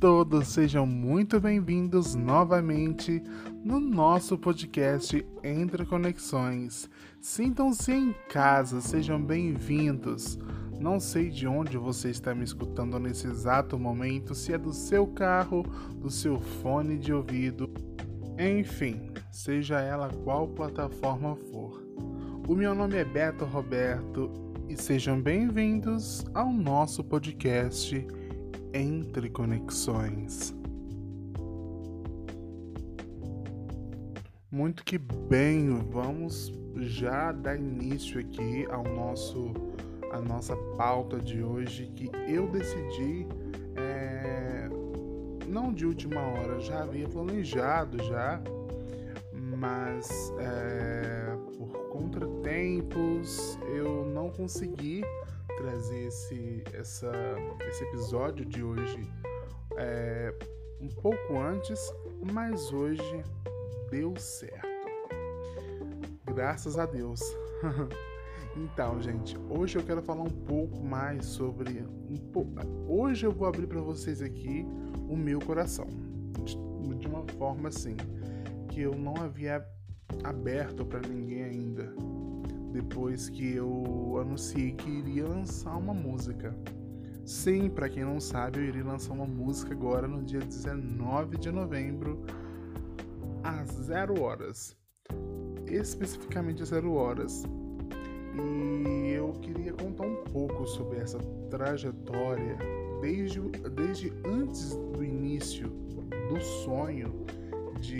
todos sejam muito bem-vindos novamente no nosso podcast Entre Conexões. Sintam-se em casa, sejam bem-vindos. Não sei de onde você está me escutando nesse exato momento, se é do seu carro, do seu fone de ouvido, enfim, seja ela qual plataforma for. O meu nome é Beto Roberto e sejam bem-vindos ao nosso podcast Entre Conexões. Muito que bem, vamos já dar início aqui ao nosso a nossa pauta de hoje que eu decidi é, não de última hora, já havia planejado já, mas é, por contratempos eu não consegui trazer esse, essa, esse episódio de hoje é, um pouco antes, mas hoje deu certo. Graças a Deus. Então, gente, hoje eu quero falar um pouco mais sobre. Um. Hoje eu vou abrir para vocês aqui o meu coração. De, de uma forma assim, que eu não havia aberto para ninguém ainda. Depois que eu anunciei que iria lançar uma música. Sim, para quem não sabe, eu iria lançar uma música agora no dia 19 de novembro, às 0 horas. Especificamente às 0 horas e eu queria contar um pouco sobre essa trajetória desde, desde antes do início do sonho de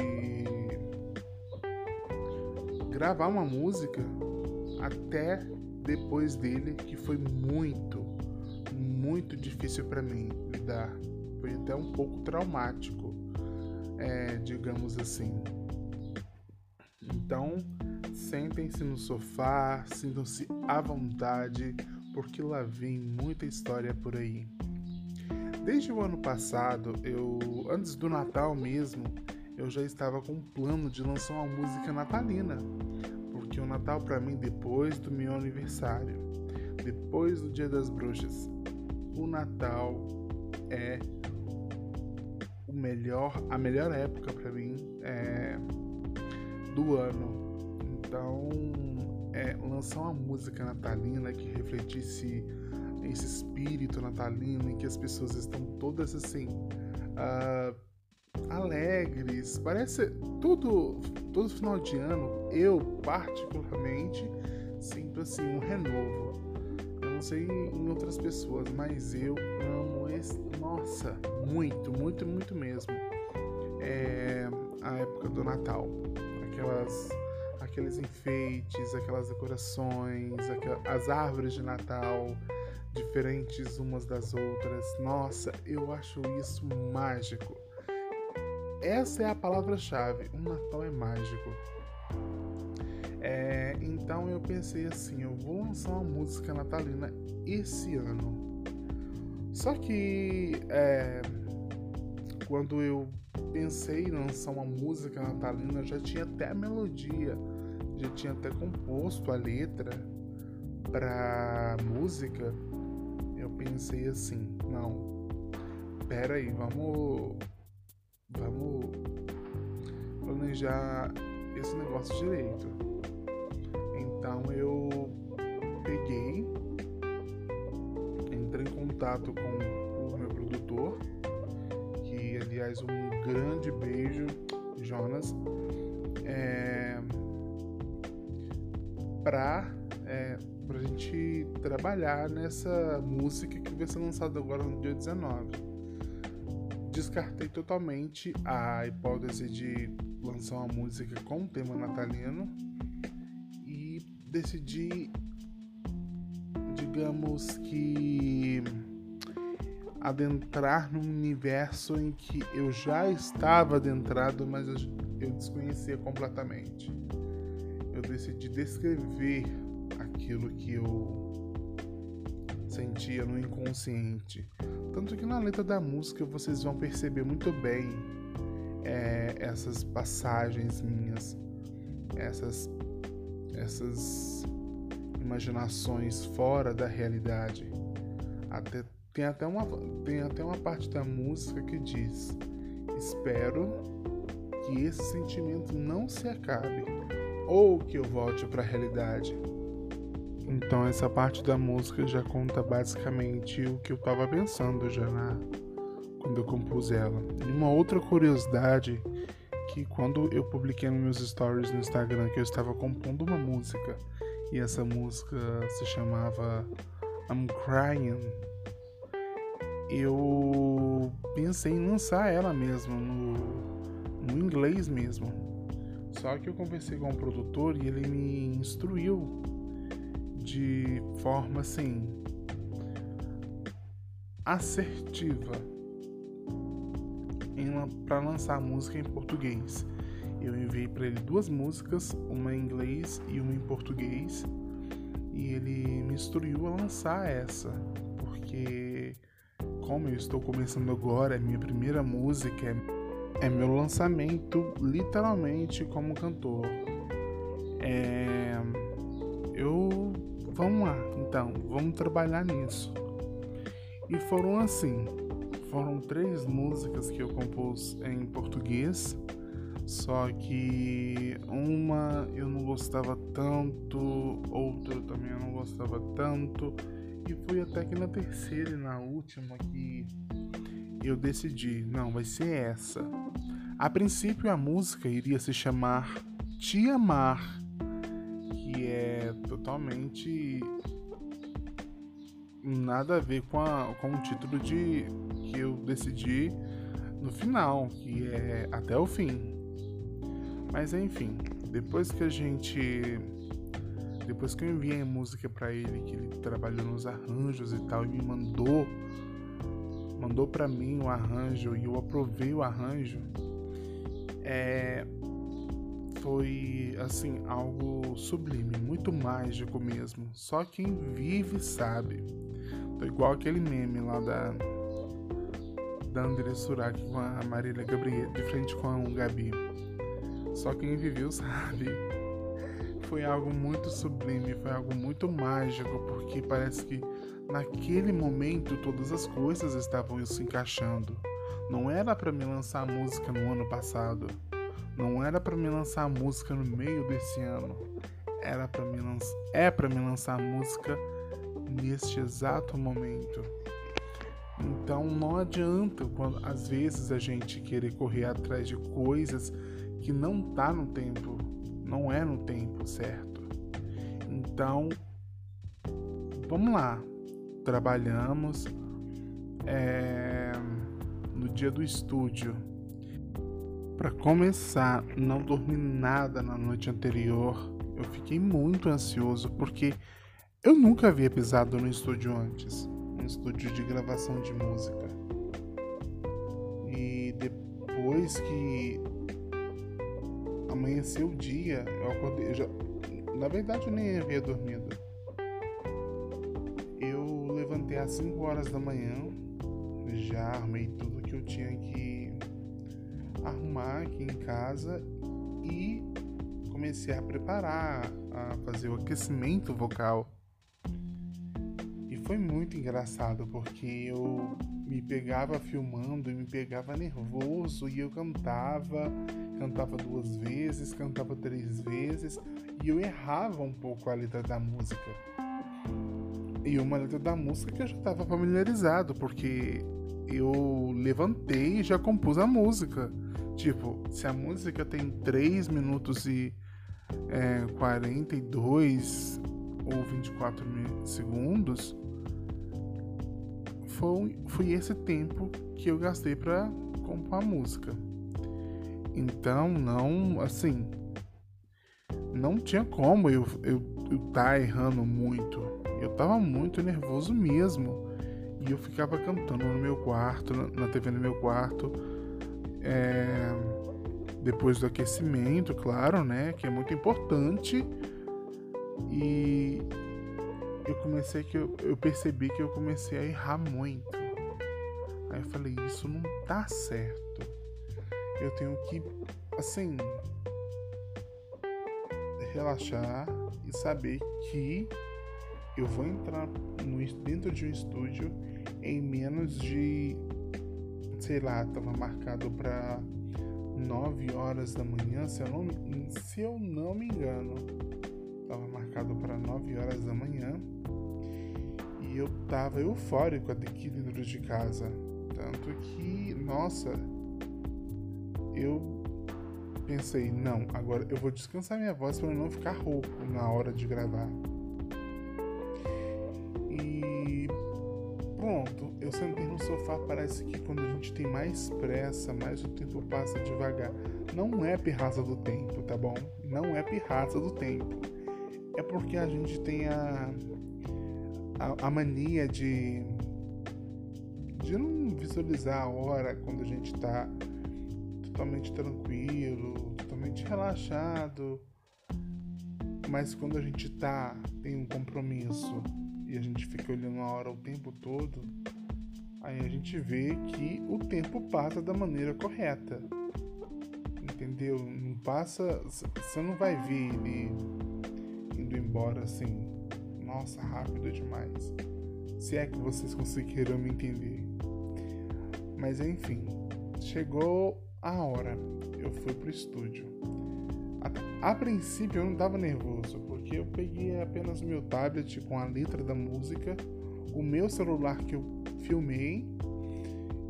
gravar uma música até depois dele, que foi muito, muito difícil para mim lidar. Foi até um pouco traumático, é, digamos assim. Então, Sentem-se no sofá, sintam-se à vontade, porque lá vem muita história por aí. Desde o ano passado, eu, antes do Natal mesmo, eu já estava com um plano de lançar uma música natalina, porque o Natal para mim depois do meu aniversário, depois do Dia das Bruxas, o Natal é o melhor, a melhor época para mim é, do ano. Então, é, lançar uma música natalina que refletisse esse espírito natalino em que as pessoas estão todas assim uh, alegres. Parece tudo todo final de ano. Eu particularmente sinto assim um renovo. Eu não sei em outras pessoas, mas eu amo esse, nossa, muito, muito, muito mesmo. É a época do Natal, aquelas aqueles enfeites, aquelas decorações, as árvores de Natal diferentes umas das outras. Nossa, eu acho isso mágico. Essa é a palavra-chave. O Natal é mágico. É, então eu pensei assim, eu vou lançar uma música natalina esse ano. Só que é, quando eu pensei em lançar uma música natalina, já tinha até a melodia já tinha até composto a letra pra música, eu pensei assim, não, pera aí, vamos, vamos planejar esse negócio direito. Então eu peguei, entrei em contato com o meu produtor, que aliás um grande beijo, Jonas. É, para é, a gente trabalhar nessa música que vai ser lançada agora no dia 19. Descartei totalmente a hipótese de lançar uma música com tema natalino e decidi, digamos que, adentrar num universo em que eu já estava adentrado, mas eu desconhecia completamente. Eu decidi descrever aquilo que eu sentia no inconsciente. Tanto que na letra da música vocês vão perceber muito bem é, essas passagens minhas, essas, essas imaginações fora da realidade. Até tem até uma, tem até uma parte da música que diz: Espero que esse sentimento não se acabe ou que eu volte para a realidade. Então essa parte da música já conta basicamente o que eu estava pensando já na quando eu compus ela. E uma outra curiosidade que quando eu publiquei nos meus stories no Instagram que eu estava compondo uma música e essa música se chamava I'm Crying eu pensei em lançar ela mesmo no, no inglês mesmo. Só que eu conversei com o um produtor e ele me instruiu de forma assim assertiva para lançar a música em português. Eu enviei para ele duas músicas, uma em inglês e uma em português, e ele me instruiu a lançar essa, porque como eu estou começando agora, é minha primeira música, é, é meu lançamento literalmente como cantor. É. Vamos lá, então, vamos trabalhar nisso. E foram assim: foram três músicas que eu compus em português, só que uma eu não gostava tanto, outra também eu não gostava tanto e foi até que na terceira e na última que eu decidi, não, vai ser essa. A princípio a música iria se chamar Te Amar, que é totalmente nada a ver com, a, com o título de que eu decidi no final, que é até o fim. Mas enfim, depois que a gente depois que eu enviei a música para ele, que ele trabalhou nos arranjos e tal, e me mandou, mandou para mim o arranjo e eu aprovei o arranjo, é, foi assim algo sublime, muito mágico mesmo. Só quem vive sabe. Tô igual aquele meme lá da da André Surak com a Marília Gabriel de frente com a Gabi. Só quem viveu sabe foi algo muito sublime, foi algo muito mágico, porque parece que naquele momento todas as coisas estavam se encaixando. Não era para me lançar música no ano passado, não era para me lançar música no meio desse ano, era para me lançar, é para me lançar música neste exato momento. Então não adianta quando às vezes a gente querer correr atrás de coisas que não tá no tempo não é no tempo certo. Então, vamos lá. Trabalhamos é, no dia do estúdio. Para começar, não dormi nada na noite anterior. Eu fiquei muito ansioso porque eu nunca havia pisado no estúdio antes um estúdio de gravação de música. E depois que amanheceu o dia, eu acordei. Eu já, na verdade, eu nem havia dormido. Eu levantei às 5 horas da manhã, já arrumei tudo que eu tinha que arrumar aqui em casa e comecei a preparar, a fazer o aquecimento vocal. E foi muito engraçado porque eu me pegava filmando e me pegava nervoso e eu cantava, cantava duas vezes, cantava três vezes e eu errava um pouco a letra da música. E uma letra da música que eu já estava familiarizado, porque eu levantei e já compus a música. Tipo, se a música tem 3 minutos e é, 42 ou 24 segundos, foi, foi esse tempo que eu gastei para compor a música. Então, não, assim, não tinha como eu eu, eu tá errando muito. Eu tava muito nervoso mesmo. E eu ficava cantando no meu quarto, na TV no meu quarto. É, depois do aquecimento, claro, né? Que é muito importante. E eu comecei que eu, eu percebi que eu comecei a errar muito. Aí eu falei, isso não tá certo. Eu tenho que, assim, relaxar e saber que eu vou entrar no, dentro de um estúdio em menos de, sei lá, tava marcado para 9 horas da manhã, se eu não, se eu não me engano. Tava marcado para 9 horas da manhã. E eu tava eufórico adquirindo dentro de casa. Tanto que, nossa, eu pensei, não, agora eu vou descansar minha voz para não ficar rouco na hora de gravar. Eu sentei no sofá, parece que quando a gente tem mais pressa, mais o tempo passa devagar. Não é pirraça do tempo, tá bom? Não é pirraça do tempo. É porque a gente tem a, a, a mania de, de não visualizar a hora quando a gente tá totalmente tranquilo, totalmente relaxado. Mas quando a gente tá, tem um compromisso e a gente fica olhando a hora o tempo todo, aí a gente vê que o tempo passa da maneira correta. Entendeu? Não passa. Você não vai ver ele indo embora assim. Nossa, rápido demais. Se é que vocês conseguiram me entender. Mas enfim, chegou a hora. Eu fui pro estúdio. A, a princípio eu não tava nervoso, porque eu peguei apenas meu tablet com a letra da música, o meu celular que eu filmei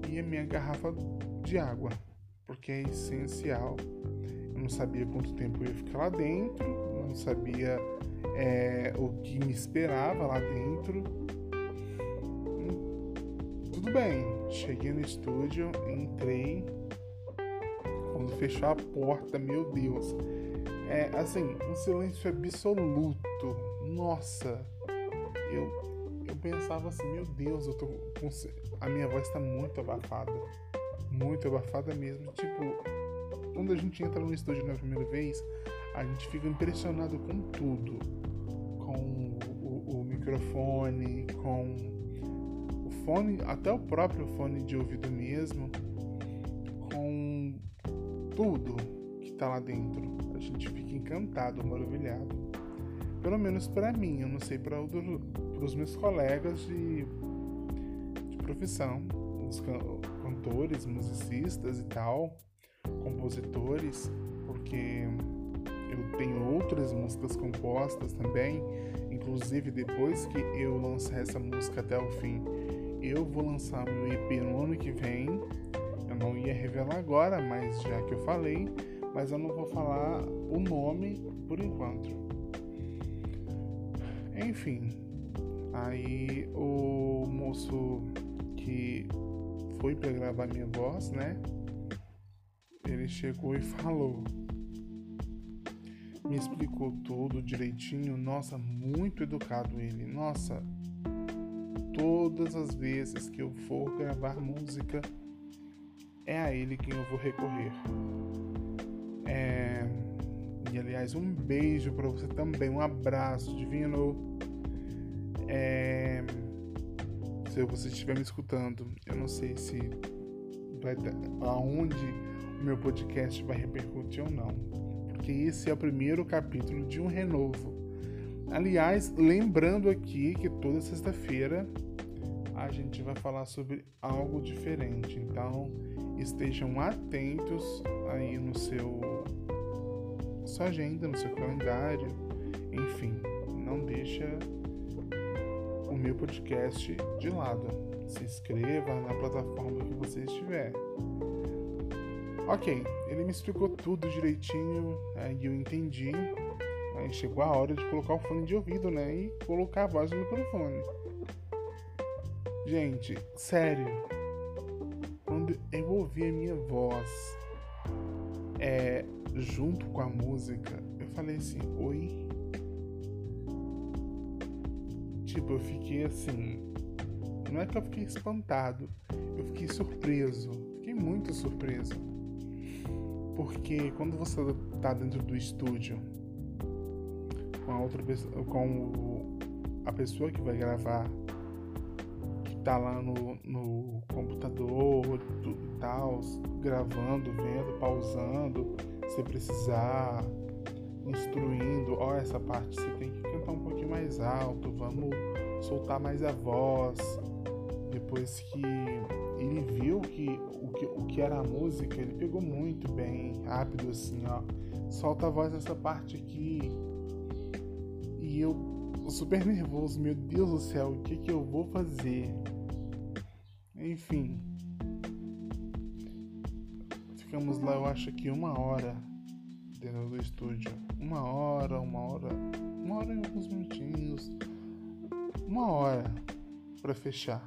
e a minha garrafa de água, porque é essencial. Eu não sabia quanto tempo eu ia ficar lá dentro, não sabia é, o que me esperava lá dentro. Tudo bem, cheguei no estúdio, entrei. Quando fechou a porta, meu Deus, é assim, um silêncio absoluto. Nossa, eu, eu pensava assim, meu Deus, eu tô com, a minha voz tá muito abafada. Muito abafada mesmo. Tipo, quando a gente entra no estúdio na primeira vez, a gente fica impressionado com tudo. Com o, o microfone, com o fone, até o próprio fone de ouvido mesmo, com tudo tá lá dentro. A gente fica encantado, maravilhado. Pelo menos para mim, eu não sei para os meus colegas de, de profissão, os cantores, musicistas e tal, compositores, porque eu tenho outras músicas compostas também, inclusive depois que eu lançar essa música até o fim, eu vou lançar meu EP no ano que vem. Eu não ia revelar agora, mas já que eu falei, mas eu não vou falar o nome por enquanto. Enfim, aí o moço que foi para gravar minha voz, né? Ele chegou e falou. Me explicou tudo direitinho. Nossa, muito educado ele. Nossa, todas as vezes que eu for gravar música, é a ele quem eu vou recorrer. É... Aliás, um beijo para você também, um abraço divino. É... Se você estiver me escutando, eu não sei se vai aonde o meu podcast vai repercutir ou não, porque esse é o primeiro capítulo de um renovo. Aliás, lembrando aqui que toda sexta-feira a gente vai falar sobre algo diferente, então estejam atentos aí no seu sua agenda, no seu calendário, enfim, não deixa o meu podcast de lado. Se inscreva na plataforma que você estiver. Ok, ele me explicou tudo direitinho, aí eu entendi. Aí chegou a hora de colocar o fone de ouvido, né? E colocar a voz no microfone. Gente, sério. Quando eu ouvi a minha voz é, junto com a música, eu falei assim, oi. Tipo, eu fiquei assim. Não é que eu fiquei espantado, eu fiquei surpreso. Fiquei muito surpreso. Porque quando você tá dentro do estúdio com a outra pessoa, com a pessoa que vai gravar, que tá lá no, no computador e tal, gravando, vendo, pausando, se precisar, instruindo, ó, oh, essa parte você tem que cantar um pouquinho mais alto, vamos soltar mais a voz, depois que ele viu que o, que o que era a música, ele pegou muito bem, rápido assim, ó. Solta a voz nessa parte aqui. E eu super nervoso, meu Deus do céu, o que que eu vou fazer? Enfim. Ficamos lá, eu acho que uma hora dentro do estúdio. Uma hora, uma hora, uma hora e alguns minutinhos. Uma hora para fechar.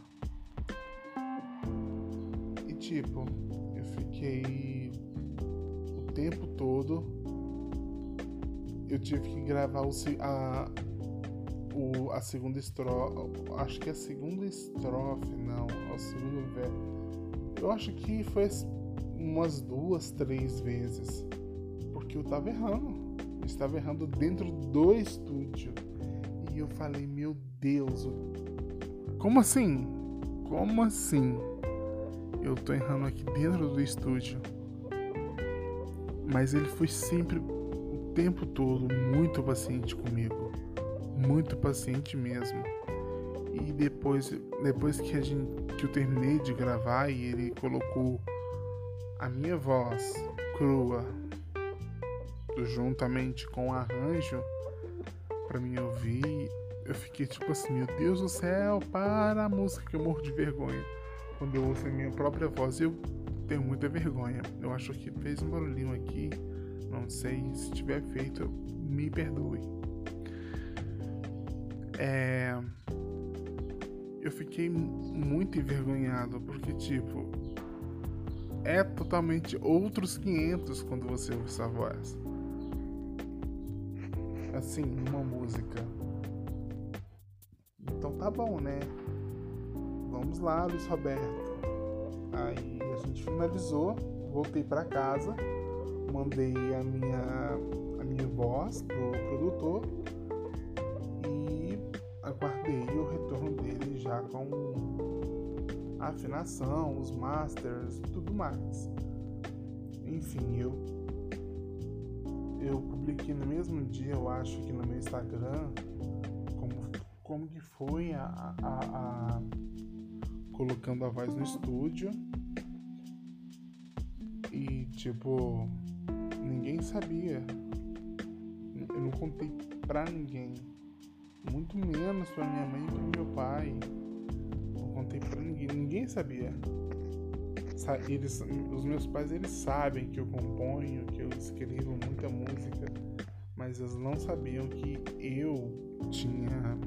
E tipo, eu fiquei o tempo todo. Eu tive que gravar o, a, o, a segunda estrofe. Acho que a segunda estrofe, não, o segundo verso. Eu acho que foi umas duas, três vezes. Porque eu tava errando. Eu estava errando dentro do estúdio. E eu falei, meu Deus, como assim? Como assim? Eu tô errando aqui dentro do estúdio. Mas ele foi sempre o tempo todo muito paciente comigo. Muito paciente mesmo. E depois, depois que, a gente, que eu terminei de gravar e ele colocou a minha voz crua juntamente com o arranjo para mim ouvir, eu fiquei tipo assim, meu Deus do céu, para a música que eu morro de vergonha. Quando eu ouço a minha própria voz, eu tenho muita vergonha. Eu acho que fez um barulhinho aqui, não sei, se tiver feito, me perdoe. É... Eu fiquei muito envergonhado, porque tipo, é totalmente outros 500 quando você ouve essa voz. Assim, uma música então tá bom, né? Vamos lá, Luiz Roberto. Aí a gente finalizou, voltei para casa, mandei a minha, a minha voz pro produtor afinação, os masters tudo mais. Enfim, eu eu publiquei no mesmo dia, eu acho que no meu Instagram, como que foi a, a, a colocando a voz no estúdio. E tipo ninguém sabia. Eu não contei pra ninguém. Muito menos pra minha mãe e pro meu pai contei pra ninguém ninguém sabia eles, os meus pais eles sabem que eu componho que eu escrevo muita música mas eles não sabiam que eu tinha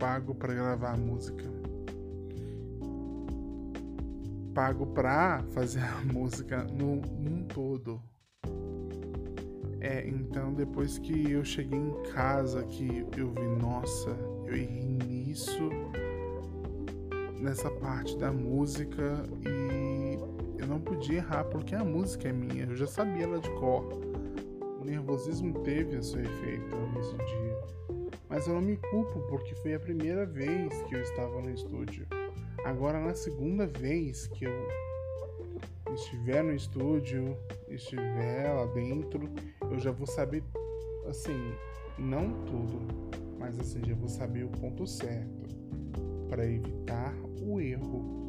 pago para gravar música. Pago para fazer a música no, todo. É, então depois que eu cheguei em casa que eu vi, nossa, eu errei nisso, nessa parte da música e eu não podia errar porque a música é minha, eu já sabia ela de cor. O nervosismo teve o seu efeito nesse dia. Mas eu não me culpo porque foi a primeira vez que eu estava no estúdio. Agora, na segunda vez que eu estiver no estúdio, estiver lá dentro, eu já vou saber, assim, não tudo, mas assim, já vou saber o ponto certo para evitar o erro.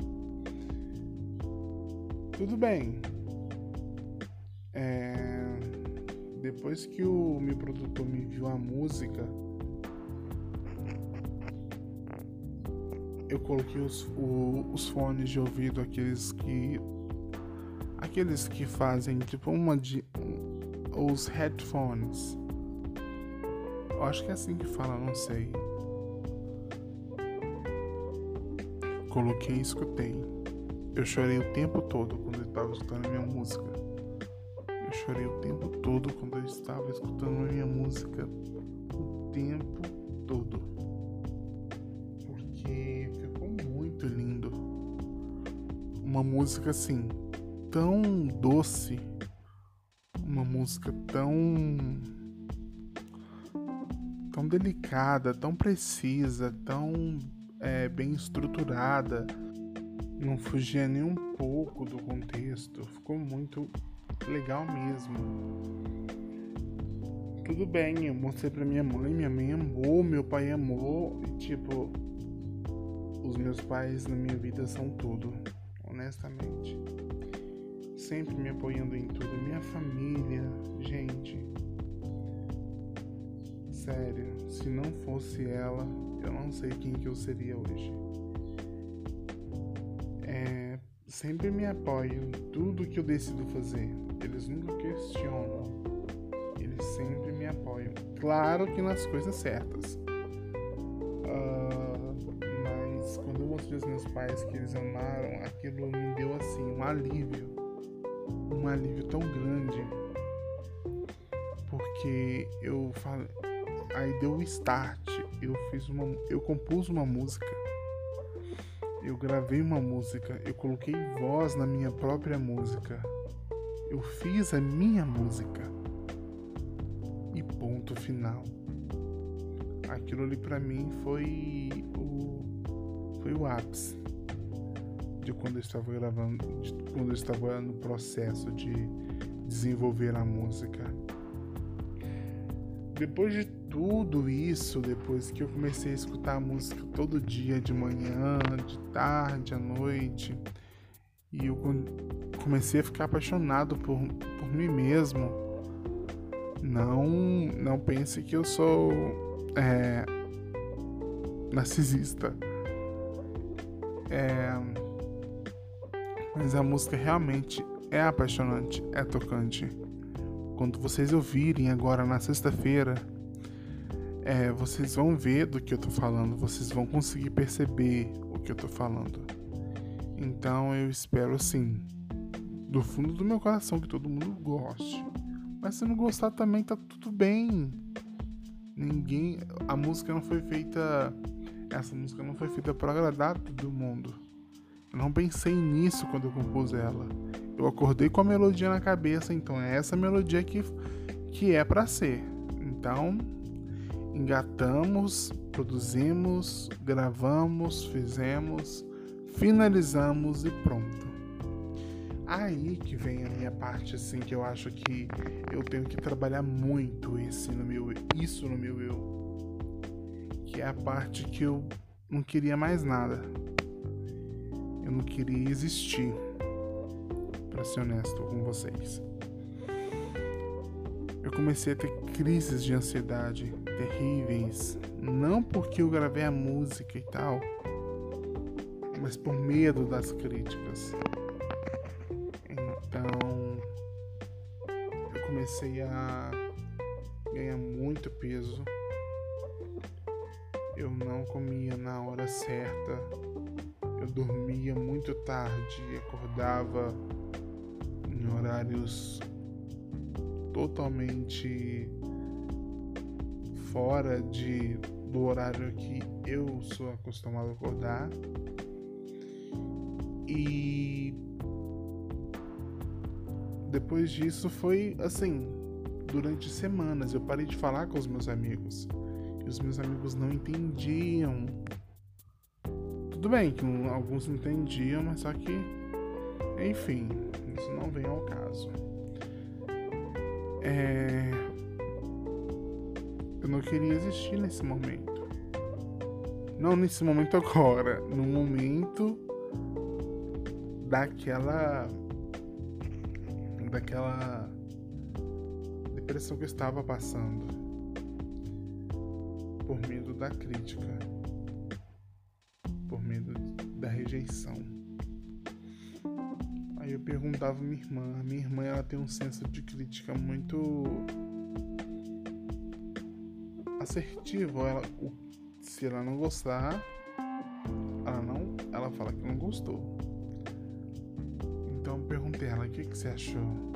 Tudo bem. É... Depois que o meu produtor me viu a música, eu coloquei os, o, os fones de ouvido, aqueles que. Aqueles que fazem tipo uma de. Os headphones. Acho que é assim que fala, não sei. Coloquei e escutei. Eu chorei o tempo todo quando eu estava escutando minha música. Eu chorei o tempo todo quando eu estava escutando minha música. O tempo todo. uma música assim tão doce, uma música tão tão delicada, tão precisa, tão é, bem estruturada, não fugia nem um pouco do contexto, ficou muito legal mesmo. tudo bem, eu mostrei pra minha mãe, minha mãe amou, meu pai amou, e tipo, os meus pais na minha vida são tudo, honestamente. Sempre me apoiando em tudo, minha família, gente. Sério, se não fosse ela, eu não sei quem que eu seria hoje. É, sempre me apoiam em tudo que eu decido fazer. Eles nunca questionam. Eles sempre me apoiam. Claro que nas coisas certas. Uh, mas quando eu mostrei aos meus pais que eles amaram, aquilo me deu assim um alívio. Um alívio tão grande. Porque eu falei aí deu o start. Eu fiz uma, eu compus uma música. Eu gravei uma música, eu coloquei voz na minha própria música. Eu fiz a minha música. E ponto final. Aquilo ali para mim foi o foi o ápice de quando eu estava gravando, de quando eu estava no processo de desenvolver a música. Depois de tudo isso depois que eu comecei a escutar música todo dia, de manhã, de tarde, à noite. E eu comecei a ficar apaixonado por, por mim mesmo. Não, não pense que eu sou é, narcisista. É, mas a música realmente é apaixonante, é tocante. Quando vocês ouvirem agora na sexta-feira, é, vocês vão ver do que eu tô falando, vocês vão conseguir perceber o que eu tô falando. Então eu espero assim, do fundo do meu coração, que todo mundo goste. Mas se não gostar também tá tudo bem. Ninguém. A música não foi feita. Essa música não foi feita para agradar todo mundo. Eu não pensei nisso quando eu compus ela. Eu acordei com a melodia na cabeça, então é essa melodia que, que é para ser. Então, engatamos, produzimos, gravamos, fizemos, finalizamos e pronto. Aí que vem a minha parte assim que eu acho que eu tenho que trabalhar muito esse no meu isso no meu eu. Que é a parte que eu não queria mais nada. Eu não queria existir. Para ser honesto com vocês. Eu comecei a ter crises de ansiedade terríveis, não porque eu gravei a música e tal, mas por medo das críticas. Então, eu comecei a ganhar muito peso. Eu não comia na hora certa. Eu dormia muito tarde e acordava em horários totalmente fora de, do horário que eu sou acostumado a acordar. E depois disso foi assim, durante semanas eu parei de falar com os meus amigos. E os meus amigos não entendiam. Tudo bem que alguns entendiam, mas só que enfim, isso não vem ao caso. É... Eu não queria existir nesse momento. Não nesse momento agora, no momento daquela daquela depressão que eu estava passando por medo da crítica, por medo da rejeição. Aí eu perguntava minha irmã, minha irmã ela tem um senso de crítica muito assertivo. Ela, se ela não gostar, ela não, ela fala que não gostou. Então eu perguntei a ela o que, que você achou.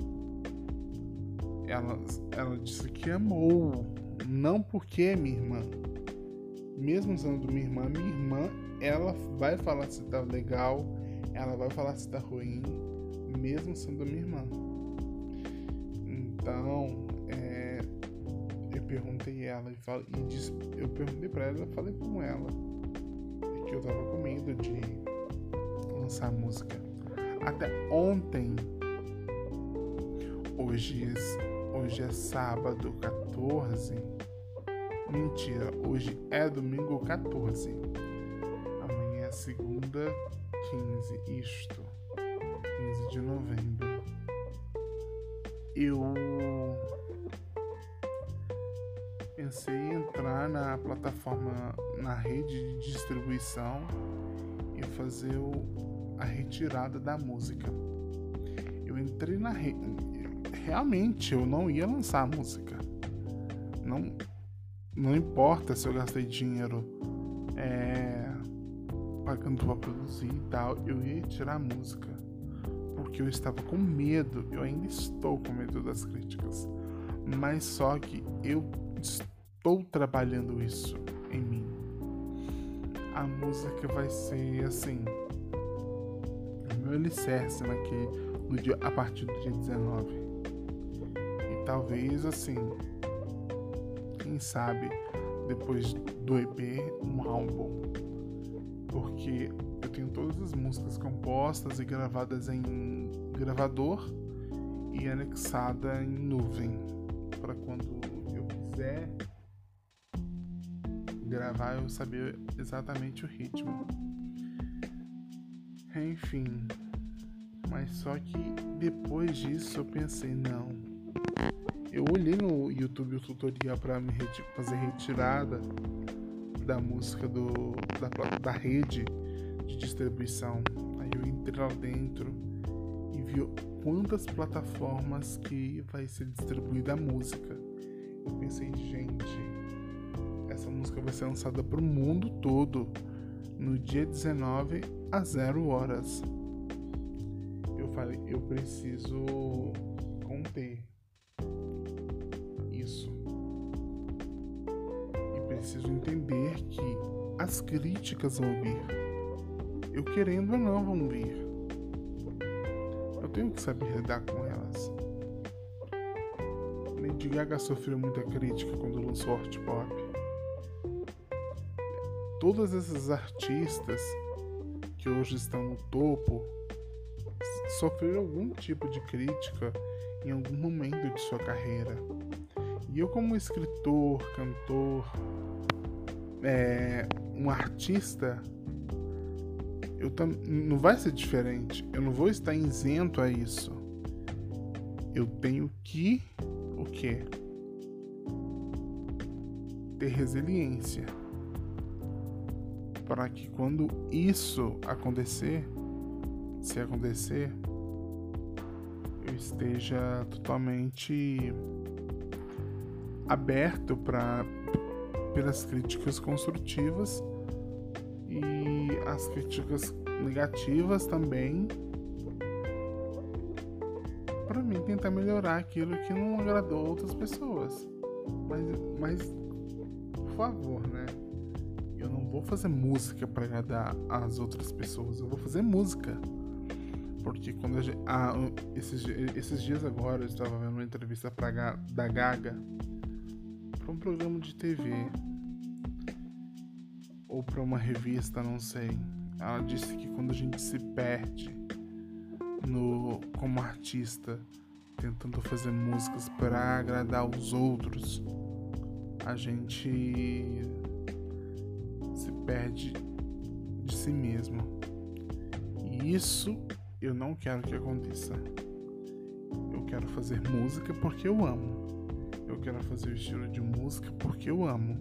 Ela, ela disse que amou, não porque é minha irmã. Mesmo sendo minha irmã, minha irmã, ela vai falar se tá legal, ela vai falar se tá ruim, mesmo sendo minha irmã. Então, perguntei ela e, falo, e disse, eu perguntei para ela, falei com ela que eu tava com medo de lançar música. Até ontem, hoje, Hoje é sábado 14. Mentira, hoje é domingo 14. Amanhã é segunda 15, isto. 15 de novembro. Eu pensei em entrar na plataforma, na rede de distribuição e fazer o, a retirada da música. Eu entrei na rede. Realmente eu não ia lançar a música. Não, não importa se eu gastei dinheiro é, pagando para produzir e tal, eu ia tirar a música. Porque eu estava com medo, eu ainda estou com medo das críticas. Mas só que eu estou trabalhando isso em mim. A música vai ser assim, meu alicerce naquele, no dia, a partir do dia 19. E talvez assim, quem sabe, depois do EP, um álbum. Porque eu tenho todas as músicas compostas e gravadas em gravador e anexada em nuvem para quando eu quiser gravar eu saber exatamente o ritmo. Enfim, mas só que depois disso eu pensei, não. Eu olhei no YouTube o tutorial para me reti fazer retirada da música do, da, da rede de distribuição. Aí eu entrei lá dentro e vi quantas plataformas que vai ser distribuída a música. Eu pensei, gente, essa música vai ser lançada para o mundo todo no dia 19 a 0 horas. Eu falei, eu preciso conter isso. E preciso entender que as críticas vão vir. Eu querendo ou não vão vir. Eu tenho que saber lidar com elas. Lady Gaga sofreu muita crítica quando lançou Hot Pop todos esses artistas que hoje estão no topo sofreram algum tipo de crítica em algum momento de sua carreira. E eu, como escritor, cantor, é, um artista, eu não vai ser diferente. Eu não vou estar isento a isso. Eu tenho que o quê? Ter resiliência para que quando isso acontecer, se acontecer, eu esteja totalmente aberto para pelas críticas construtivas e as críticas negativas também para mim tentar melhorar aquilo que não agradou outras pessoas. Mas, mas por favor, né? Vou fazer música para agradar as outras pessoas, eu vou fazer música. Porque quando gente, ah, esses, esses dias agora eu estava vendo uma entrevista pra, da Gaga para um programa de TV ou para uma revista, não sei. Ela disse que quando a gente se perde no como artista, tentando fazer músicas para agradar os outros, a gente perde de si mesmo. E isso eu não quero que aconteça. Eu quero fazer música porque eu amo. Eu quero fazer o estilo de música porque eu amo.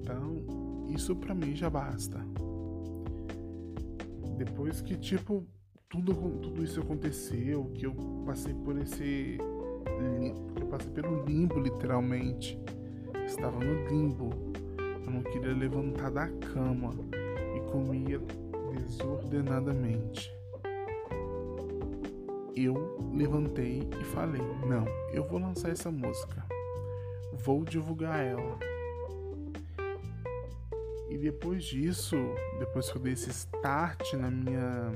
Então, isso para mim já basta. Depois que tipo tudo, tudo isso aconteceu, que eu passei por esse eu passei pelo limbo literalmente. Estava no limbo não queria levantar da cama e comia desordenadamente. Eu levantei e falei: Não, eu vou lançar essa música. Vou divulgar ela. E depois disso, depois que eu dei esse start na minha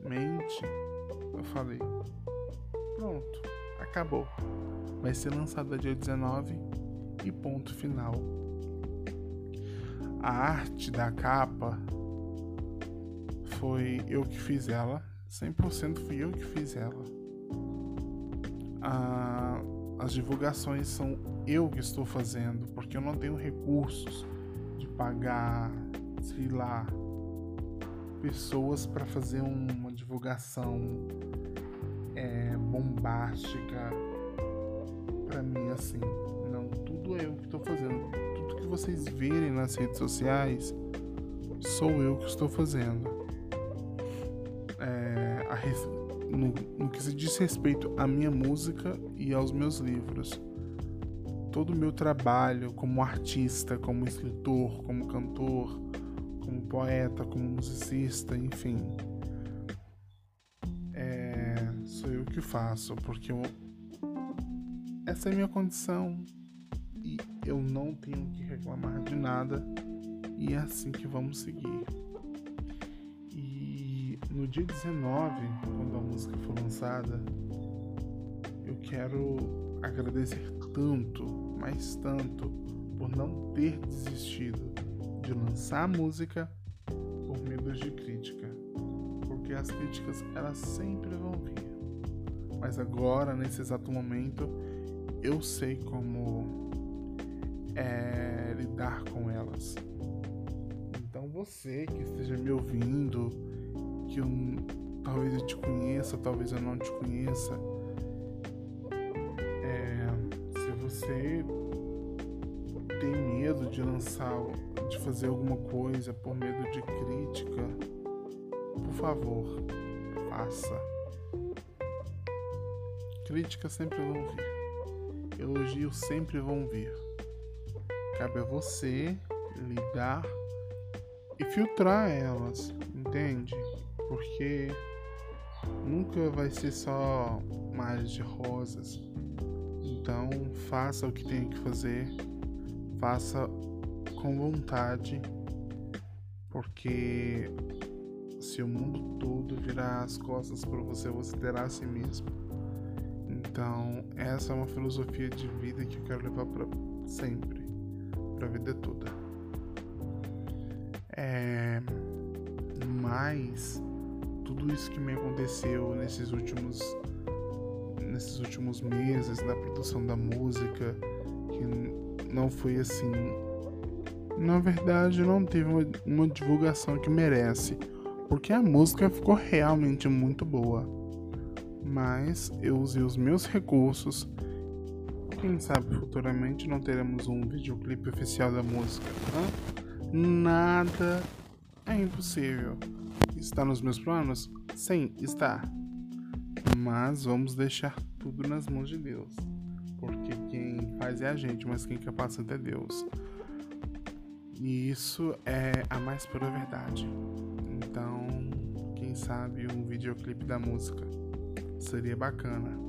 mente, eu falei: Pronto, acabou. Vai ser lançada dia 19 e ponto final a arte da capa foi eu que fiz ela, 100% fui eu que fiz ela. A, as divulgações são eu que estou fazendo, porque eu não tenho recursos de pagar, sei lá, pessoas para fazer uma divulgação é, bombástica para mim assim. Não, tudo eu que estou fazendo. Vocês verem nas redes sociais sou eu que estou fazendo. É, a, no, no que se diz respeito à minha música e aos meus livros. Todo o meu trabalho como artista, como escritor, como cantor, como poeta, como musicista, enfim. É, sou eu que faço, porque eu, essa é a minha condição eu não tenho que reclamar de nada e é assim que vamos seguir. E no dia 19, quando a música for lançada, eu quero agradecer tanto, mas tanto, por não ter desistido de lançar a música por medo de crítica, porque as críticas elas sempre vão vir. Mas agora, nesse exato momento, eu sei como é, lidar com elas. Então você que esteja me ouvindo, que eu, talvez eu te conheça, talvez eu não te conheça, é, se você tem medo de lançar de fazer alguma coisa por medo de crítica, por favor, faça. Críticas sempre vão vir. Elogios sempre vão vir. Cabe a você lidar e filtrar elas, entende? Porque nunca vai ser só mares de rosas. Então, faça o que tem que fazer. Faça com vontade, porque se o mundo todo virar as costas para você, você terá a si mesmo. Então, essa é uma filosofia de vida que eu quero levar para sempre, para a vida toda. É, mas tudo isso que me aconteceu nesses últimos nesses últimos meses na produção da música que não foi assim na verdade não teve uma, uma divulgação que merece, porque a música ficou realmente muito boa. Mas eu usei os meus recursos. Quem sabe futuramente não teremos um videoclipe oficial da música. Hã? Nada é impossível. Está nos meus planos? Sim, está. Mas vamos deixar tudo nas mãos de Deus. Porque quem faz é a gente, mas quem capacita é Deus. E isso é a mais pura verdade. Então, quem sabe um videoclipe da música seria bacana.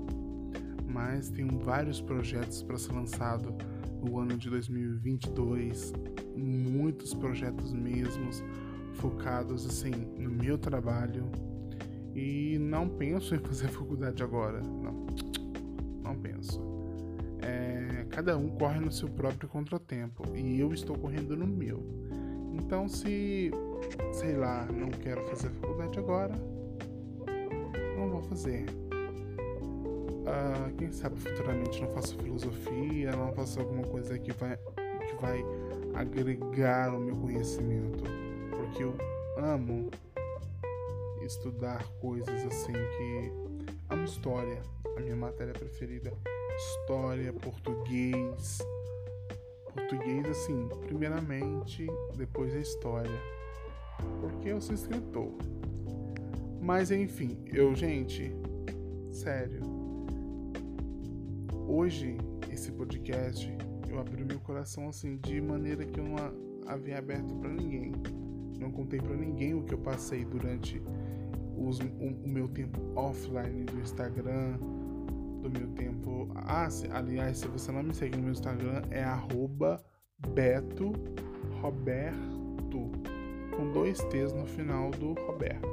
Mas tem vários projetos para ser lançado no ano de 2022, muitos projetos mesmos focados assim no meu trabalho e não penso em fazer faculdade agora, não, não penso cada um corre no seu próprio contratempo e eu estou correndo no meu. Então, se, sei lá, não quero fazer faculdade agora, não vou fazer. Uh, quem sabe futuramente não faço filosofia, não faço alguma coisa que vai, que vai agregar o meu conhecimento, porque eu amo estudar coisas assim que amo história, a minha matéria preferida história, português. Português, assim, primeiramente, depois a história. Porque eu sou escritor. Mas enfim, eu, gente, sério. Hoje, esse podcast, eu abri meu coração assim de maneira que eu não havia aberto para ninguém. Não contei para ninguém o que eu passei durante os, o, o meu tempo offline do Instagram, do meu tempo. Ah, se, aliás, se você não me segue no meu Instagram, é arroba Beto Roberto. Com dois T's no final do Roberto.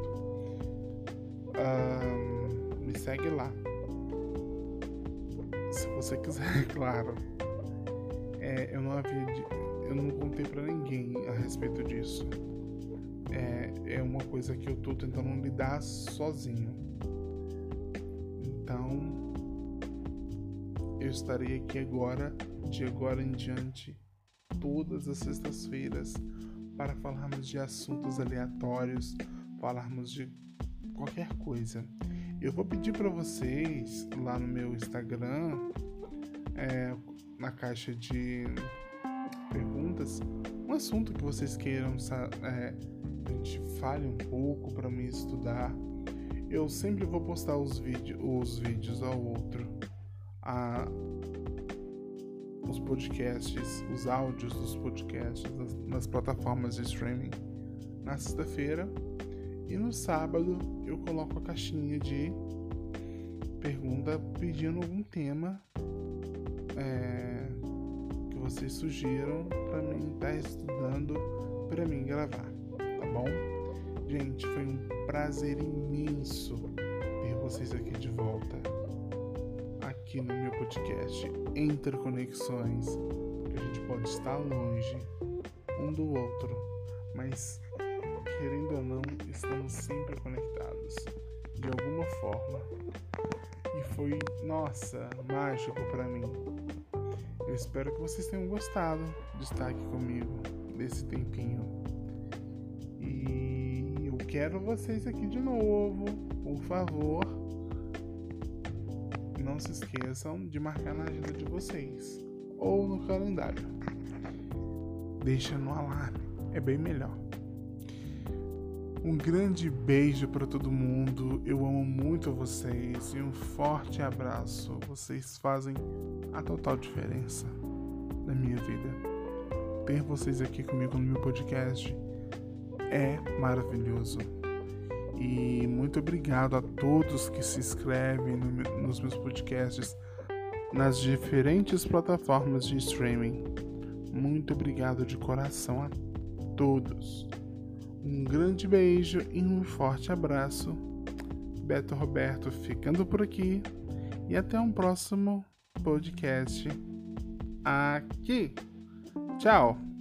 Um, me segue lá. Se você quiser, claro. É, eu não havia. Eu não contei para ninguém a respeito disso. É, é uma coisa que eu tô tentando lidar sozinho. Então, eu estarei aqui agora, de agora em diante, todas as sextas-feiras, para falarmos de assuntos aleatórios, falarmos de qualquer coisa. Eu vou pedir para vocês lá no meu Instagram, é, na caixa de perguntas, um assunto que vocês queiram é, a gente fale um pouco para me estudar. Eu sempre vou postar os, os vídeos ao outro, a, os podcasts, os áudios dos podcasts nas, nas plataformas de streaming na sexta-feira e no sábado eu coloco a caixinha de pergunta pedindo algum tema é, que vocês sugiram para mim estar tá estudando para mim gravar, tá bom? Gente, foi um prazer imenso ter vocês aqui de volta aqui no meu podcast Interconexões, que a gente pode estar longe um do outro, mas querendo ou não, estamos sempre conectados de alguma forma. E foi, nossa, mágico para mim. Eu espero que vocês tenham gostado de estar aqui comigo nesse tempinho. E eu quero vocês aqui de novo, por favor. Não se esqueçam de marcar na agenda de vocês ou no calendário. Deixa no alarme, é bem melhor. Um grande beijo para todo mundo. Eu amo muito vocês e um forte abraço. Vocês fazem a total diferença na minha vida. Ter vocês aqui comigo no meu podcast é maravilhoso. E muito obrigado a todos que se inscrevem no, nos meus podcasts nas diferentes plataformas de streaming. Muito obrigado de coração a todos. Um grande beijo e um forte abraço. Beto Roberto ficando por aqui e até um próximo podcast aqui. Tchau!